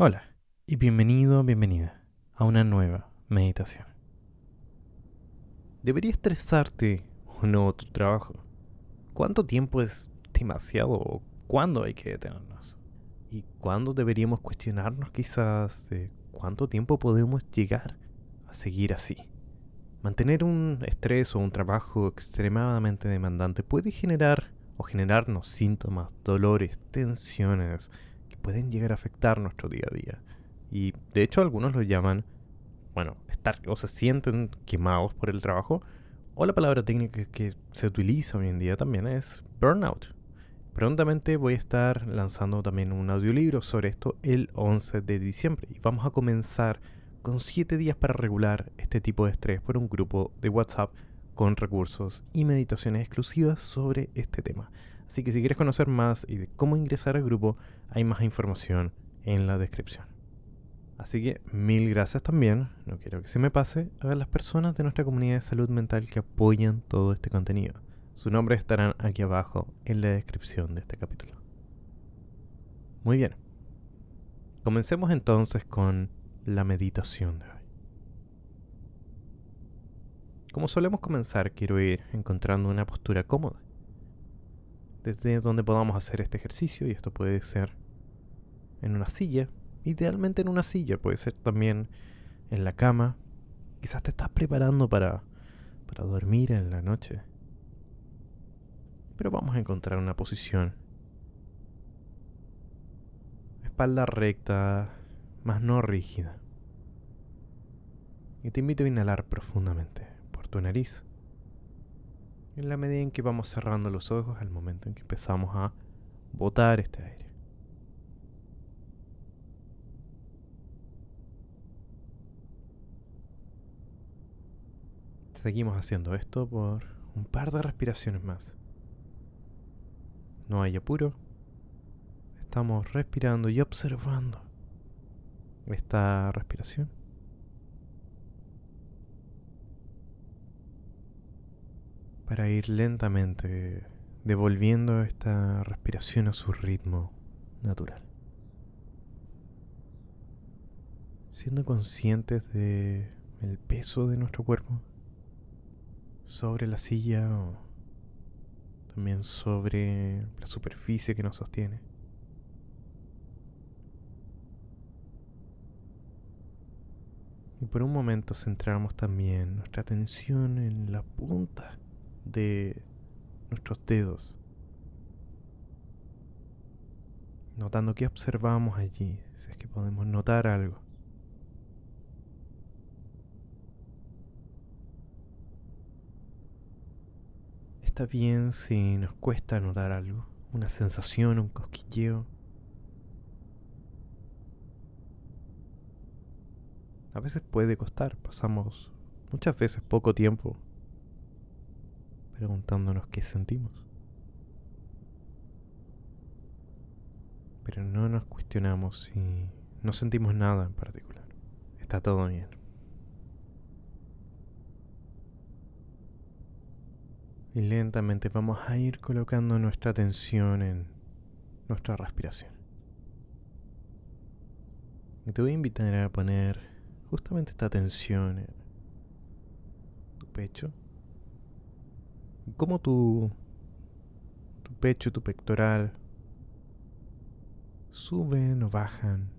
Hola y bienvenido, bienvenida a una nueva meditación. ¿Debería estresarte o no tu trabajo? ¿Cuánto tiempo es demasiado o cuándo hay que detenernos? ¿Y cuándo deberíamos cuestionarnos quizás de cuánto tiempo podemos llegar a seguir así? Mantener un estrés o un trabajo extremadamente demandante puede generar o generarnos síntomas, dolores, tensiones, pueden llegar a afectar nuestro día a día. Y de hecho algunos lo llaman, bueno, estar o se sienten quemados por el trabajo, o la palabra técnica que se utiliza hoy en día también es burnout. Prontamente voy a estar lanzando también un audiolibro sobre esto el 11 de diciembre y vamos a comenzar con 7 días para regular este tipo de estrés por un grupo de WhatsApp con recursos y meditaciones exclusivas sobre este tema. Así que si quieres conocer más y de cómo ingresar al grupo, hay más información en la descripción. Así que mil gracias también, no quiero que se me pase, a las personas de nuestra comunidad de salud mental que apoyan todo este contenido. Sus nombres estarán aquí abajo en la descripción de este capítulo. Muy bien. Comencemos entonces con la meditación de hoy. Como solemos comenzar, quiero ir encontrando una postura cómoda, desde donde podamos hacer este ejercicio, y esto puede ser en una silla, idealmente en una silla, puede ser también en la cama, quizás te estás preparando para, para dormir en la noche, pero vamos a encontrar una posición, espalda recta, más no rígida, y te invito a inhalar profundamente tu nariz. En la medida en que vamos cerrando los ojos al momento en que empezamos a botar este aire. Seguimos haciendo esto por un par de respiraciones más. No hay apuro. Estamos respirando y observando esta respiración. Para ir lentamente devolviendo esta respiración a su ritmo natural. Siendo conscientes de el peso de nuestro cuerpo sobre la silla o también sobre la superficie que nos sostiene. Y por un momento centramos también nuestra atención en la punta de nuestros dedos, notando que observamos allí, si es que podemos notar algo. Está bien si nos cuesta notar algo, una sensación, un cosquilleo. A veces puede costar, pasamos muchas veces poco tiempo preguntándonos qué sentimos. Pero no nos cuestionamos si no sentimos nada en particular. Está todo bien. Y lentamente vamos a ir colocando nuestra atención en nuestra respiración. Y te voy a invitar a poner justamente esta atención en tu pecho cómo tu, tu pecho, tu pectoral suben o bajan,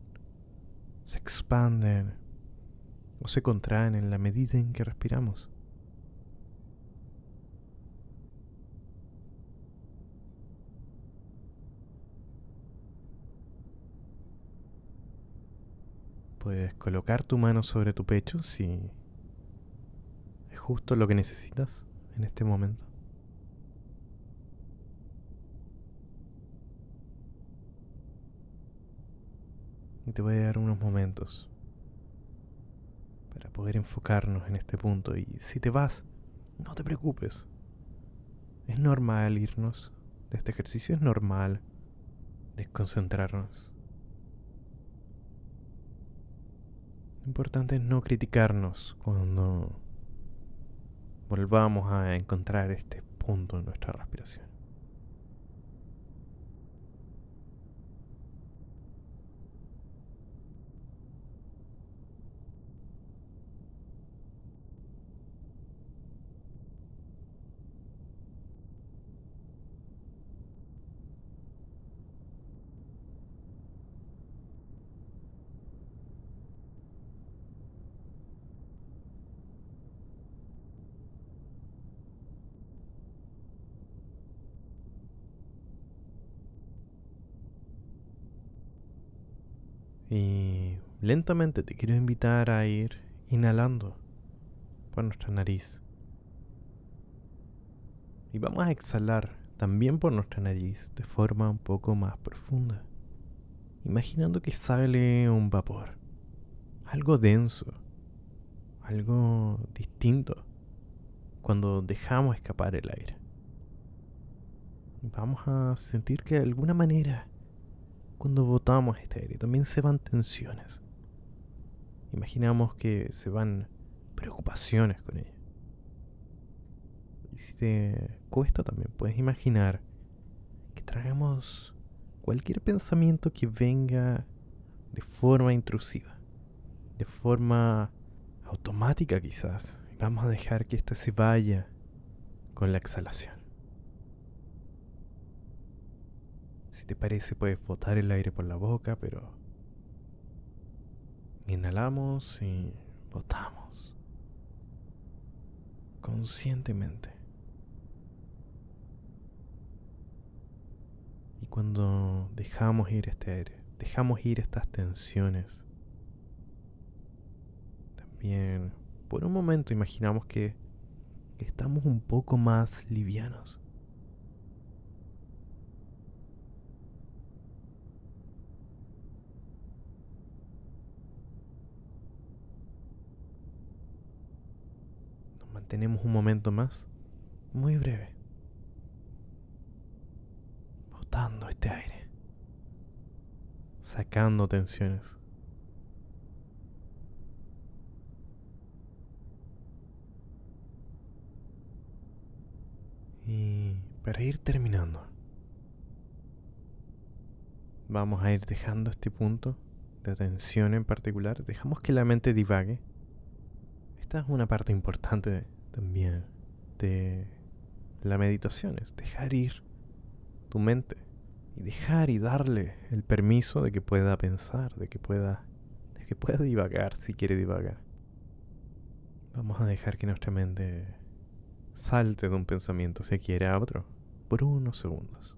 se expanden o se contraen en la medida en que respiramos. Puedes colocar tu mano sobre tu pecho si es justo lo que necesitas en este momento. Y te voy a dar unos momentos para poder enfocarnos en este punto. Y si te vas, no te preocupes. Es normal irnos de este ejercicio, es normal desconcentrarnos. Lo importante es no criticarnos cuando volvamos a encontrar este punto en nuestra respiración. Y lentamente te quiero invitar a ir inhalando por nuestra nariz. Y vamos a exhalar también por nuestra nariz de forma un poco más profunda. Imaginando que sale un vapor. Algo denso. Algo distinto. Cuando dejamos escapar el aire. Vamos a sentir que de alguna manera cuando botamos este aire también se van tensiones. Imaginamos que se van preocupaciones con ella. Y si te cuesta también, puedes imaginar que traemos cualquier pensamiento que venga de forma intrusiva, de forma automática quizás. Vamos a dejar que éste se vaya con la exhalación. Si te parece, puedes botar el aire por la boca, pero inhalamos y botamos conscientemente. Y cuando dejamos ir este aire, dejamos ir estas tensiones, también por un momento imaginamos que estamos un poco más livianos. Tenemos un momento más, muy breve, botando este aire, sacando tensiones. Y para ir terminando, vamos a ir dejando este punto de atención en particular. Dejamos que la mente divague. Esta es una parte importante también de la meditación, es dejar ir tu mente y dejar y darle el permiso de que pueda pensar, de que pueda, de que pueda divagar si quiere divagar. Vamos a dejar que nuestra mente salte de un pensamiento si quiere a otro por unos segundos.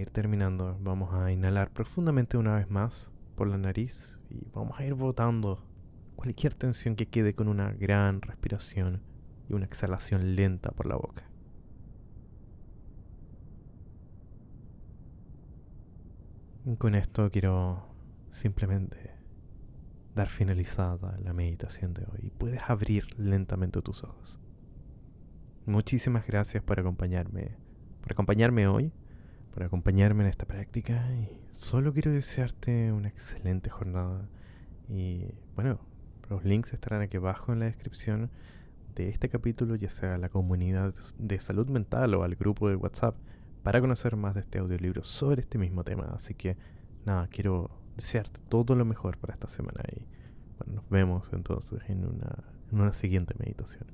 Ir terminando, vamos a inhalar profundamente una vez más por la nariz y vamos a ir botando cualquier tensión que quede con una gran respiración y una exhalación lenta por la boca. Con esto quiero simplemente dar finalizada la meditación de hoy. Puedes abrir lentamente tus ojos. Muchísimas gracias por acompañarme, por acompañarme hoy por acompañarme en esta práctica y solo quiero desearte una excelente jornada y bueno, los links estarán aquí abajo en la descripción de este capítulo, ya sea a la comunidad de salud mental o al grupo de WhatsApp, para conocer más de este audiolibro sobre este mismo tema. Así que nada, quiero desearte todo lo mejor para esta semana y bueno, nos vemos entonces en una, en una siguiente meditación.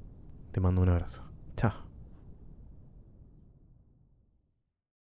Te mando un abrazo. Chao.